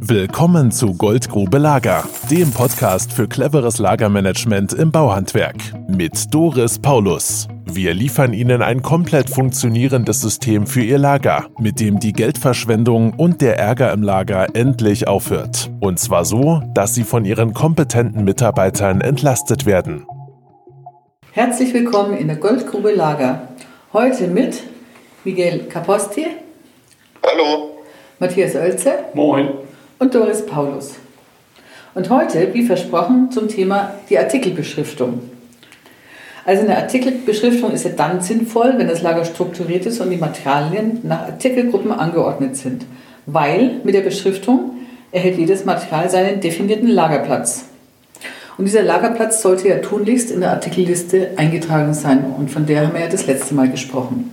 Willkommen zu Goldgrube Lager, dem Podcast für cleveres Lagermanagement im Bauhandwerk mit Doris Paulus. Wir liefern Ihnen ein komplett funktionierendes System für Ihr Lager, mit dem die Geldverschwendung und der Ärger im Lager endlich aufhört. Und zwar so, dass Sie von Ihren kompetenten Mitarbeitern entlastet werden. Herzlich willkommen in der Goldgrube Lager. Heute mit Miguel Caposti. Hallo. Matthias Oelze. Moin und Doris Paulus. Und heute, wie versprochen, zum Thema die Artikelbeschriftung. Also eine Artikelbeschriftung ist ja dann sinnvoll, wenn das Lager strukturiert ist und die Materialien nach Artikelgruppen angeordnet sind, weil mit der Beschriftung erhält jedes Material seinen definierten Lagerplatz. Und dieser Lagerplatz sollte ja tunlichst in der Artikelliste eingetragen sein und von der haben wir ja das letzte Mal gesprochen.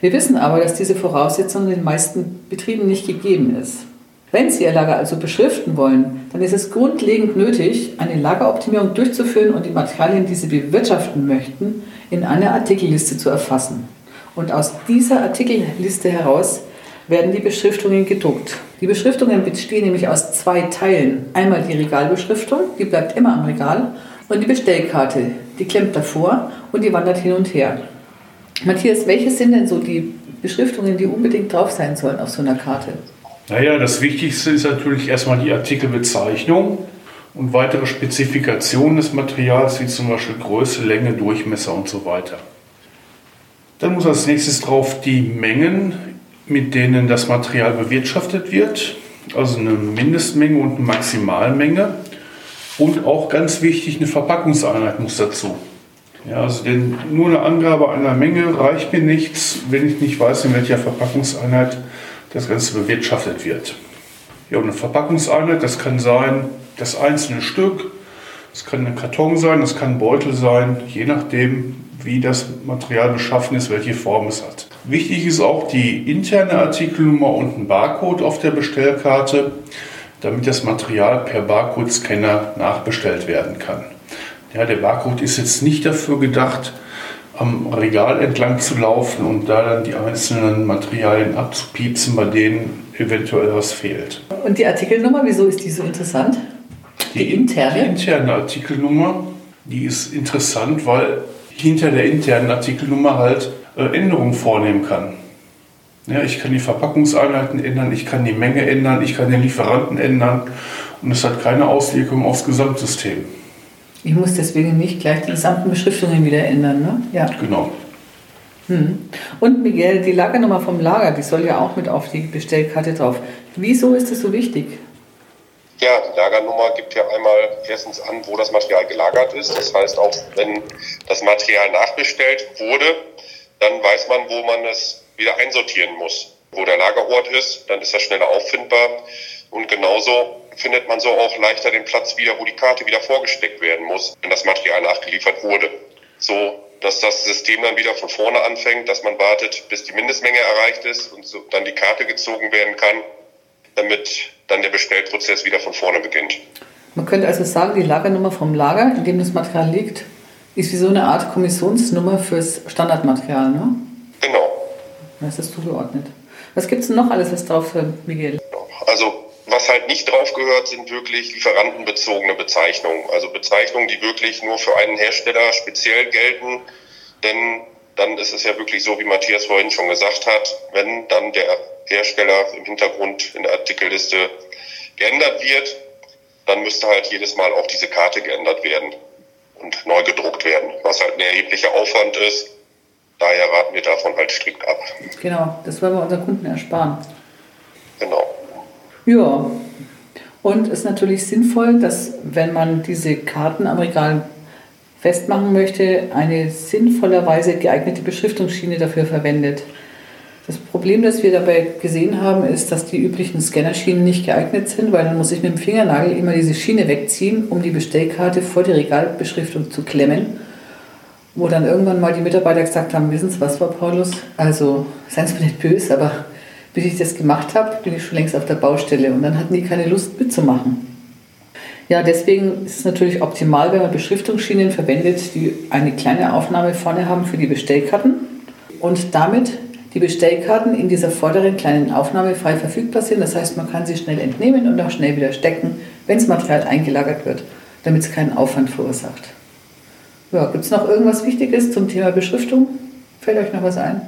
Wir wissen aber, dass diese Voraussetzung in den meisten Betrieben nicht gegeben ist. Wenn Sie Ihr Lager also beschriften wollen, dann ist es grundlegend nötig, eine Lageroptimierung durchzuführen und die Materialien, die Sie bewirtschaften möchten, in einer Artikelliste zu erfassen. Und aus dieser Artikelliste heraus werden die Beschriftungen gedruckt. Die Beschriftungen bestehen nämlich aus zwei Teilen. Einmal die Regalbeschriftung, die bleibt immer am Regal, und die Bestellkarte, die klemmt davor und die wandert hin und her. Matthias, welche sind denn so die Beschriftungen, die unbedingt drauf sein sollen auf so einer Karte? Naja, das Wichtigste ist natürlich erstmal die Artikelbezeichnung und weitere Spezifikationen des Materials, wie zum Beispiel Größe, Länge, Durchmesser und so weiter. Dann muss als nächstes drauf die Mengen, mit denen das Material bewirtschaftet wird, also eine Mindestmenge und eine Maximalmenge. Und auch ganz wichtig, eine Verpackungseinheit muss dazu. Ja, also denn nur eine Angabe einer Menge reicht mir nichts, wenn ich nicht weiß, in welcher Verpackungseinheit das Ganze bewirtschaftet wird. Und eine Verpackungseinheit, das kann sein das einzelne Stück, das kann ein Karton sein, das kann ein Beutel sein, je nachdem, wie das Material beschaffen ist, welche Form es hat. Wichtig ist auch die interne Artikelnummer und ein Barcode auf der Bestellkarte, damit das Material per Barcode-Scanner nachbestellt werden kann. Ja, der Barcode ist jetzt nicht dafür gedacht, am Regal entlang zu laufen und da dann die einzelnen Materialien abzupiepsen, bei denen eventuell was fehlt. Und die Artikelnummer, wieso ist die so interessant? Die, die interne? Die interne Artikelnummer, die ist interessant, weil hinter der internen Artikelnummer halt äh, Änderungen vornehmen kann. Ja, ich kann die Verpackungseinheiten ändern, ich kann die Menge ändern, ich kann den Lieferanten ändern und es hat keine Auswirkung aufs Gesamtsystem. Ich muss deswegen nicht gleich die gesamten Beschriftungen wieder ändern, ne? Ja. Genau. Hm. Und Miguel, die Lagernummer vom Lager, die soll ja auch mit auf die Bestellkarte drauf. Wieso ist das so wichtig? Ja, die Lagernummer gibt ja einmal erstens an, wo das Material gelagert ist. Das heißt, auch wenn das Material nachbestellt wurde, dann weiß man, wo man es wieder einsortieren muss. Wo der Lagerort ist, dann ist das schneller auffindbar. Und genauso findet man so auch leichter den Platz wieder, wo die Karte wieder vorgesteckt werden muss, wenn das Material nachgeliefert wurde. So, dass das System dann wieder von vorne anfängt, dass man wartet, bis die Mindestmenge erreicht ist und so dann die Karte gezogen werden kann, damit dann der Bestellprozess wieder von vorne beginnt. Man könnte also sagen, die Lagernummer vom Lager, in dem das Material liegt, ist wie so eine Art Kommissionsnummer fürs Standardmaterial, ne? Genau. Das ist zugeordnet. Was gibt es denn noch alles, was drauf, Miguel? Also was halt nicht drauf gehört, sind wirklich lieferantenbezogene Bezeichnungen. Also Bezeichnungen, die wirklich nur für einen Hersteller speziell gelten. Denn dann ist es ja wirklich so, wie Matthias vorhin schon gesagt hat, wenn dann der Hersteller im Hintergrund in der Artikelliste geändert wird, dann müsste halt jedes Mal auch diese Karte geändert werden und neu gedruckt werden, was halt ein erheblicher Aufwand ist. Daher raten wir davon halt strikt ab. Genau, das wollen wir unseren Kunden ersparen. Genau. Ja, und es ist natürlich sinnvoll, dass wenn man diese Karten am Regal festmachen möchte, eine sinnvollerweise geeignete Beschriftungsschiene dafür verwendet. Das Problem, das wir dabei gesehen haben, ist, dass die üblichen Scannerschienen nicht geeignet sind, weil dann muss ich mit dem Fingernagel immer diese Schiene wegziehen, um die Bestellkarte vor die Regalbeschriftung zu klemmen. Wo dann irgendwann mal die Mitarbeiter gesagt haben, wissen Sie was, Frau Paulus? Also, seien Sie mir nicht böse, aber bis ich das gemacht habe, bin ich schon längst auf der Baustelle und dann hatten die keine Lust mitzumachen. Ja, deswegen ist es natürlich optimal, wenn man Beschriftungsschienen verwendet, die eine kleine Aufnahme vorne haben für die Bestellkarten und damit die Bestellkarten in dieser vorderen kleinen Aufnahme frei verfügbar sind. Das heißt, man kann sie schnell entnehmen und auch schnell wieder stecken, wenn das Material eingelagert wird, damit es keinen Aufwand verursacht. Ja, Gibt es noch irgendwas Wichtiges zum Thema Beschriftung? Fällt euch noch was ein?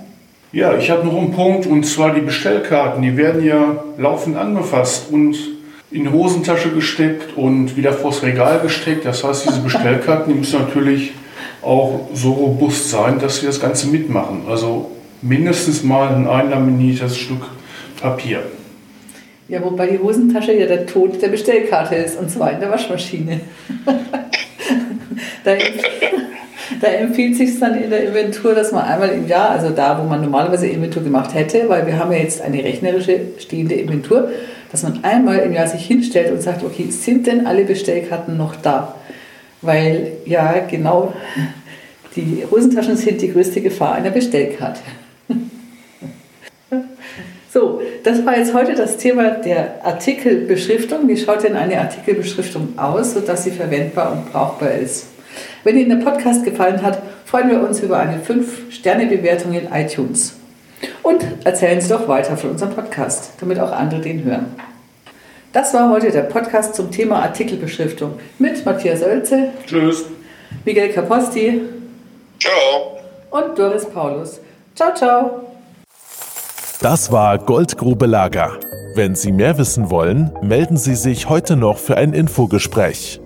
Ja, ich habe noch einen Punkt und zwar die Bestellkarten. Die werden ja laufend angefasst und in die Hosentasche gesteckt und wieder vors Regal gesteckt. Das heißt, diese Bestellkarten die müssen natürlich auch so robust sein, dass sie das Ganze mitmachen. Also mindestens mal ein einlaminiertes Stück Papier. Ja, wobei die Hosentasche ja der Tod der Bestellkarte ist, und zwar in der Waschmaschine. da, da empfiehlt sich dann in der Inventur, dass man einmal im Jahr, also da, wo man normalerweise Inventur gemacht hätte, weil wir haben ja jetzt eine rechnerische stehende Inventur, dass man einmal im Jahr sich hinstellt und sagt, okay, sind denn alle Bestellkarten noch da? Weil ja, genau, die Hosentaschen sind die größte Gefahr einer Bestellkarte. So, das war jetzt heute das Thema der Artikelbeschriftung. Wie schaut denn eine Artikelbeschriftung aus, sodass sie verwendbar und brauchbar ist? Wenn Ihnen der Podcast gefallen hat, freuen wir uns über eine 5-Sterne-Bewertung in iTunes. Und erzählen Sie doch weiter von unserem Podcast, damit auch andere den hören. Das war heute der Podcast zum Thema Artikelbeschriftung mit Matthias Oelze. Tschüss. Miguel Caposti. Ciao. Und Doris Paulus. Ciao, ciao. Das war Goldgrube Lager. Wenn Sie mehr wissen wollen, melden Sie sich heute noch für ein Infogespräch.